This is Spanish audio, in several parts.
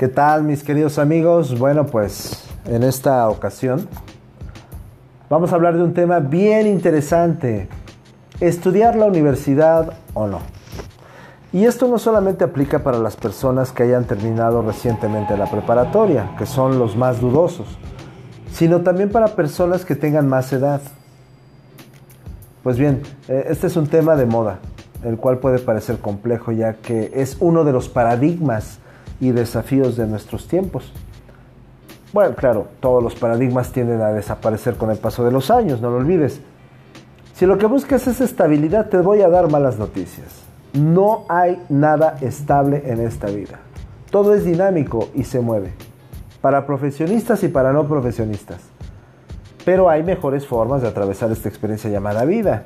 ¿Qué tal mis queridos amigos? Bueno, pues en esta ocasión vamos a hablar de un tema bien interesante. ¿Estudiar la universidad o no? Y esto no solamente aplica para las personas que hayan terminado recientemente la preparatoria, que son los más dudosos, sino también para personas que tengan más edad. Pues bien, eh, este es un tema de moda, el cual puede parecer complejo ya que es uno de los paradigmas y desafíos de nuestros tiempos. Bueno, claro, todos los paradigmas tienden a desaparecer con el paso de los años, no lo olvides. Si lo que buscas es estabilidad, te voy a dar malas noticias. No hay nada estable en esta vida. Todo es dinámico y se mueve, para profesionistas y para no profesionistas. Pero hay mejores formas de atravesar esta experiencia llamada vida.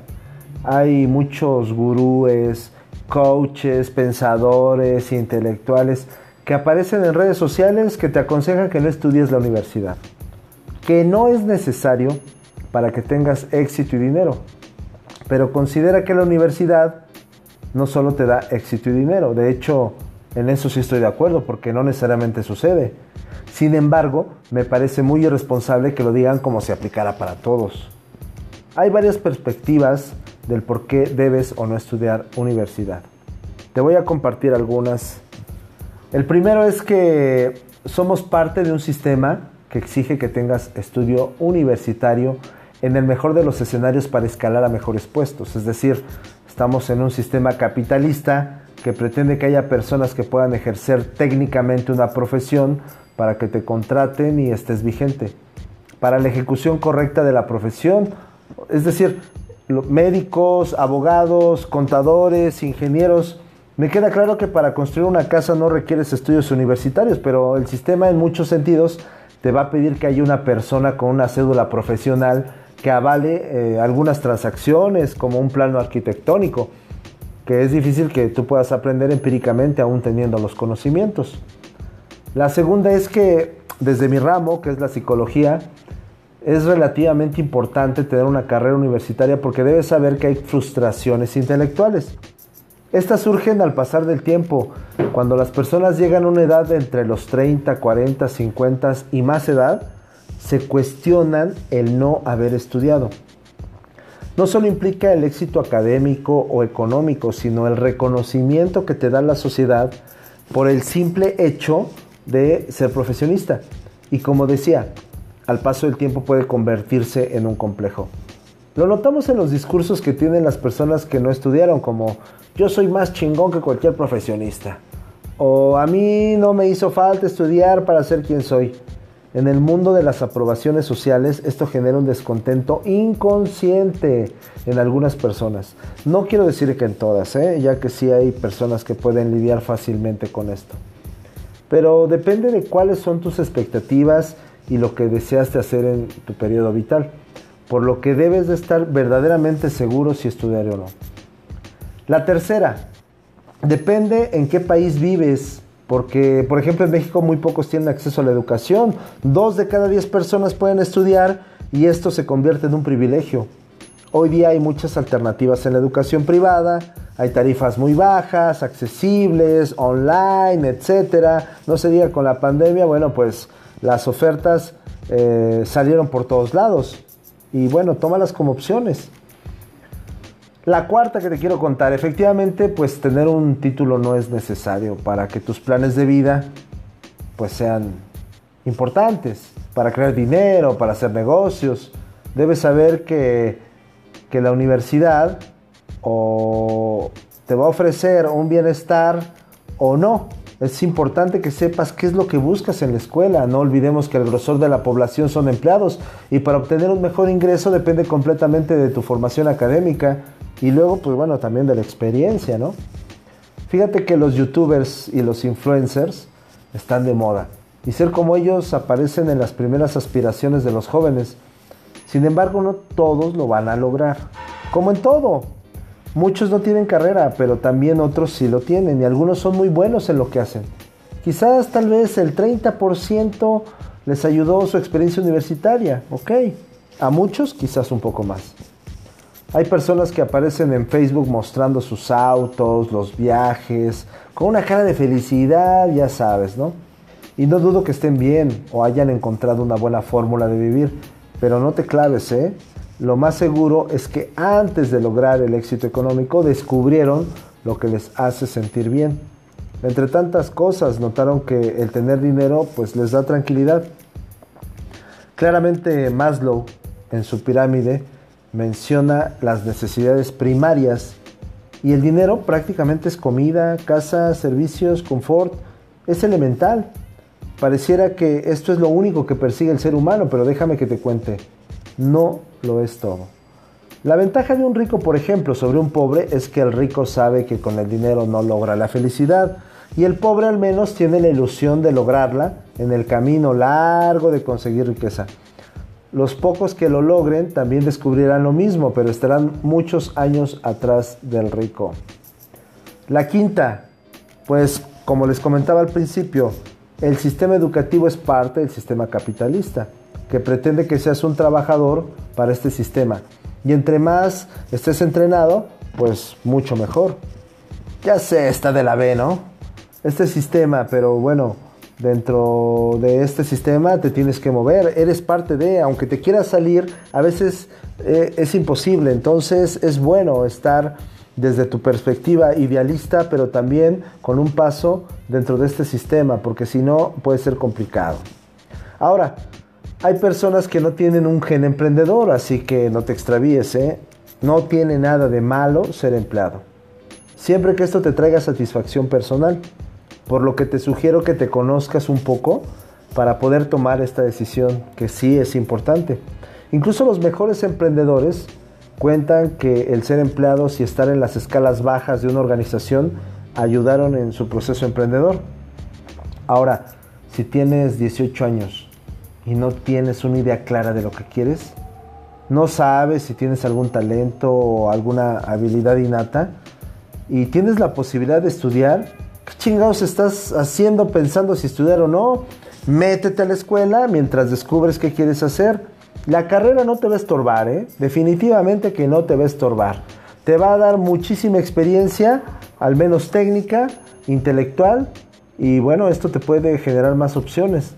Hay muchos gurúes, coaches, pensadores, intelectuales que aparecen en redes sociales que te aconsejan que no estudies la universidad, que no es necesario para que tengas éxito y dinero, pero considera que la universidad no solo te da éxito y dinero, de hecho, en eso sí estoy de acuerdo, porque no necesariamente sucede. Sin embargo, me parece muy irresponsable que lo digan como si aplicara para todos. Hay varias perspectivas del por qué debes o no estudiar universidad. Te voy a compartir algunas el primero es que somos parte de un sistema que exige que tengas estudio universitario en el mejor de los escenarios para escalar a mejores puestos. Es decir, estamos en un sistema capitalista que pretende que haya personas que puedan ejercer técnicamente una profesión para que te contraten y estés vigente. Para la ejecución correcta de la profesión, es decir, médicos, abogados, contadores, ingenieros, me queda claro que para construir una casa no requieres estudios universitarios, pero el sistema en muchos sentidos te va a pedir que haya una persona con una cédula profesional que avale eh, algunas transacciones como un plano arquitectónico, que es difícil que tú puedas aprender empíricamente aún teniendo los conocimientos. La segunda es que desde mi ramo, que es la psicología, es relativamente importante tener una carrera universitaria porque debes saber que hay frustraciones intelectuales. Estas surgen al pasar del tiempo, cuando las personas llegan a una edad entre los 30, 40, 50 y más edad, se cuestionan el no haber estudiado. No solo implica el éxito académico o económico, sino el reconocimiento que te da la sociedad por el simple hecho de ser profesionista. Y como decía, al paso del tiempo puede convertirse en un complejo. Lo notamos en los discursos que tienen las personas que no estudiaron, como yo soy más chingón que cualquier profesionista. O a mí no me hizo falta estudiar para ser quien soy. En el mundo de las aprobaciones sociales esto genera un descontento inconsciente en algunas personas. No quiero decir que en todas, ¿eh? ya que sí hay personas que pueden lidiar fácilmente con esto. Pero depende de cuáles son tus expectativas y lo que deseaste hacer en tu periodo vital. Por lo que debes de estar verdaderamente seguro si estudiar o no. La tercera, depende en qué país vives, porque por ejemplo en México muy pocos tienen acceso a la educación, dos de cada diez personas pueden estudiar y esto se convierte en un privilegio. Hoy día hay muchas alternativas en la educación privada, hay tarifas muy bajas, accesibles, online, etcétera. No se diga con la pandemia, bueno, pues las ofertas eh, salieron por todos lados. Y bueno, tómalas como opciones. La cuarta que te quiero contar, efectivamente, pues tener un título no es necesario para que tus planes de vida pues sean importantes, para crear dinero, para hacer negocios. Debes saber que, que la universidad o te va a ofrecer un bienestar o no. Es importante que sepas qué es lo que buscas en la escuela. No olvidemos que el grosor de la población son empleados y para obtener un mejor ingreso depende completamente de tu formación académica y luego, pues bueno, también de la experiencia, ¿no? Fíjate que los youtubers y los influencers están de moda. Y ser como ellos aparecen en las primeras aspiraciones de los jóvenes. Sin embargo, no todos lo van a lograr. Como en todo. Muchos no tienen carrera, pero también otros sí lo tienen. Y algunos son muy buenos en lo que hacen. Quizás tal vez el 30% les ayudó su experiencia universitaria. Ok. A muchos quizás un poco más. Hay personas que aparecen en Facebook mostrando sus autos, los viajes, con una cara de felicidad, ya sabes, ¿no? Y no dudo que estén bien o hayan encontrado una buena fórmula de vivir, pero no te claves, ¿eh? Lo más seguro es que antes de lograr el éxito económico descubrieron lo que les hace sentir bien. Entre tantas cosas notaron que el tener dinero pues les da tranquilidad. Claramente Maslow en su pirámide menciona las necesidades primarias y el dinero prácticamente es comida, casa, servicios, confort, es elemental. Pareciera que esto es lo único que persigue el ser humano, pero déjame que te cuente, no lo es todo. La ventaja de un rico, por ejemplo, sobre un pobre es que el rico sabe que con el dinero no logra la felicidad y el pobre al menos tiene la ilusión de lograrla en el camino largo de conseguir riqueza. Los pocos que lo logren también descubrirán lo mismo, pero estarán muchos años atrás del rico. La quinta, pues como les comentaba al principio, el sistema educativo es parte del sistema capitalista, que pretende que seas un trabajador para este sistema. Y entre más estés entrenado, pues mucho mejor. Ya sé, está de la B, ¿no? Este sistema, pero bueno, dentro de este sistema te tienes que mover, eres parte de, aunque te quieras salir, a veces eh, es imposible, entonces es bueno estar desde tu perspectiva idealista, pero también con un paso dentro de este sistema, porque si no puede ser complicado. Ahora, hay personas que no tienen un gen emprendedor, así que no te extravíes, ¿eh? No tiene nada de malo ser empleado. Siempre que esto te traiga satisfacción personal, por lo que te sugiero que te conozcas un poco para poder tomar esta decisión, que sí es importante. Incluso los mejores emprendedores Cuentan que el ser empleados y estar en las escalas bajas de una organización ayudaron en su proceso emprendedor. Ahora, si tienes 18 años y no tienes una idea clara de lo que quieres, no sabes si tienes algún talento o alguna habilidad innata y tienes la posibilidad de estudiar, ¿qué chingados estás haciendo pensando si estudiar o no? Métete a la escuela mientras descubres qué quieres hacer la carrera no te va a estorbar, ¿eh? definitivamente que no te va a estorbar. Te va a dar muchísima experiencia, al menos técnica, intelectual, y bueno, esto te puede generar más opciones.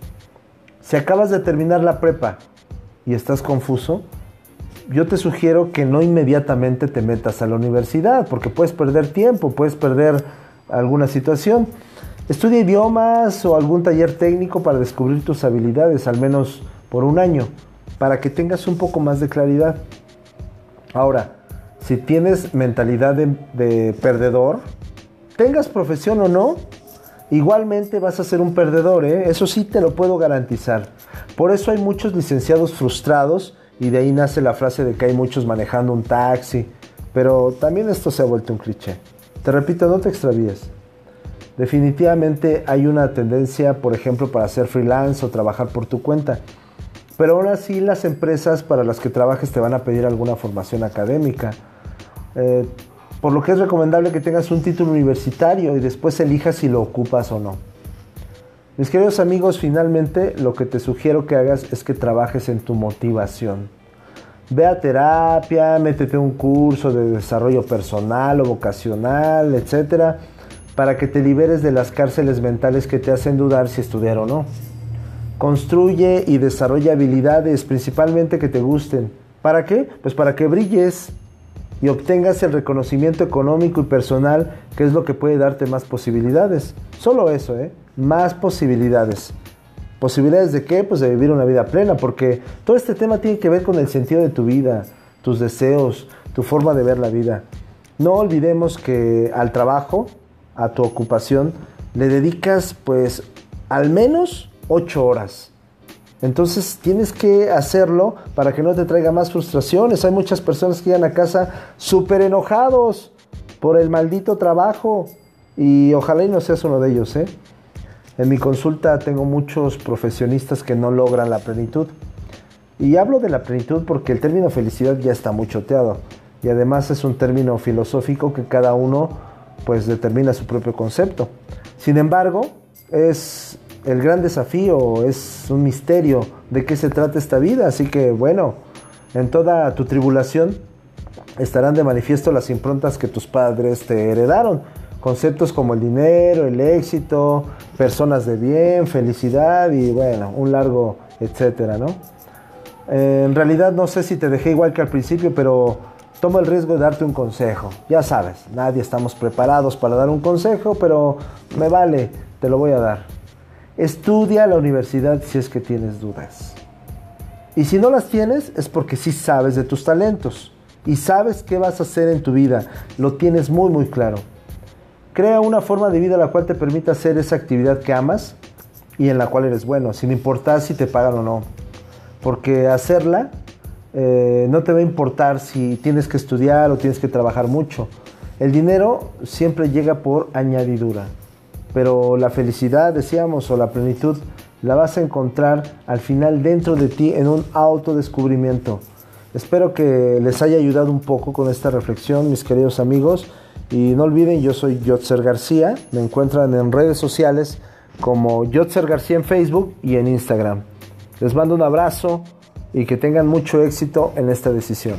Si acabas de terminar la prepa y estás confuso, yo te sugiero que no inmediatamente te metas a la universidad, porque puedes perder tiempo, puedes perder alguna situación. Estudia idiomas o algún taller técnico para descubrir tus habilidades, al menos por un año para que tengas un poco más de claridad. Ahora, si tienes mentalidad de, perdedor, tengas profesión o no, igualmente vas a ser un perdedor, ¿eh? eso sí te lo puedo garantizar. Por eso hay muchos licenciados frustrados y de ahí nace la frase de que hay muchos manejando un taxi, pero también esto se ha vuelto un cliché. Te repito, no te extravíes. Definitivamente hay una tendencia, por ejemplo, para ser freelance o trabajar por tu cuenta. Pero aún así las empresas para las que trabajes te van a pedir alguna formación académica. Eh, por lo que es recomendable que tengas un título universitario y después elijas si lo ocupas o no. Mis queridos amigos, finalmente lo que te sugiero que hagas es que trabajes en tu motivación. Ve a terapia, métete un curso de desarrollo personal o vocacional, etc. Para que te liberes de las cárceles mentales que te hacen dudar si estudiar o no. Construye y desarrolla habilidades principalmente que te gusten. ¿Para qué? Pues para que brilles y obtengas el reconocimiento económico y personal, que es lo que puede darte más posibilidades. Solo eso, ¿eh? Más posibilidades. ¿Posibilidades de qué? Pues de vivir una vida plena, porque todo este tema tiene que ver con el sentido de tu vida, tus deseos, tu forma de ver la vida. No olvidemos que al trabajo, a tu ocupación, le dedicas pues al menos 8 horas. Entonces tienes que hacerlo para que no te traiga más frustraciones. Hay muchas personas que llegan a casa súper enojados por el maldito trabajo y ojalá y no seas uno de ellos. ¿eh? En mi consulta tengo muchos profesionistas que no logran la plenitud. Y hablo de la plenitud porque el término felicidad ya está muy choteado. Y además es un término filosófico que cada uno pues determina su propio concepto. Sin embargo, es el gran desafío, es un misterio de qué se trata esta vida. Así que bueno, en toda tu tribulación estarán de manifiesto las improntas que tus padres te heredaron. conceptos como el dinero, el éxito, personas de bien, felicidad y bueno, un largo etcétera, ¿no? en realidad no sé si te dejé igual que al principio, pero tomo el riesgo de darte un consejo. Ya sabes, nadie estamos preparados para dar un consejo, pero me vale, te lo voy a dar. Estudia la universidad si es que tienes dudas. Y si no las tienes es porque sí sabes de tus talentos y sabes qué vas a hacer en tu vida. Lo tienes muy muy claro. Crea una forma de vida la cual te permita hacer esa actividad que amas y en la cual eres bueno, sin importar si te pagan o no. Porque hacerla eh, no te va a importar si tienes que estudiar o tienes que trabajar mucho. El dinero siempre llega por añadidura, pero la felicidad, decíamos, o la plenitud, la vas a encontrar al final dentro de ti en un autodescubrimiento. Espero que les haya ayudado un poco con esta reflexión, mis queridos amigos. Y no olviden, yo soy Yotzer García. Me encuentran en redes sociales como Yotzer García en Facebook y en Instagram. Les mando un abrazo y que tengan mucho éxito en esta decisión.